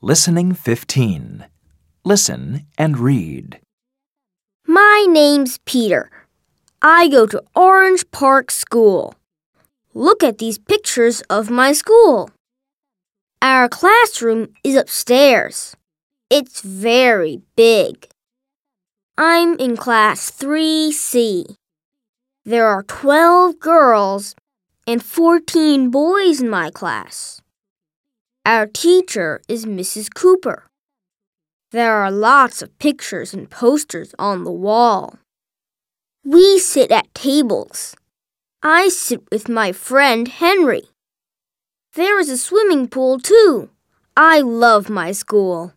Listening 15. Listen and read. My name's Peter. I go to Orange Park School. Look at these pictures of my school. Our classroom is upstairs. It's very big. I'm in class 3C. There are 12 girls and 14 boys in my class. Our teacher is Mrs. Cooper. There are lots of pictures and posters on the wall. We sit at tables. I sit with my friend Henry. There is a swimming pool, too. I love my school.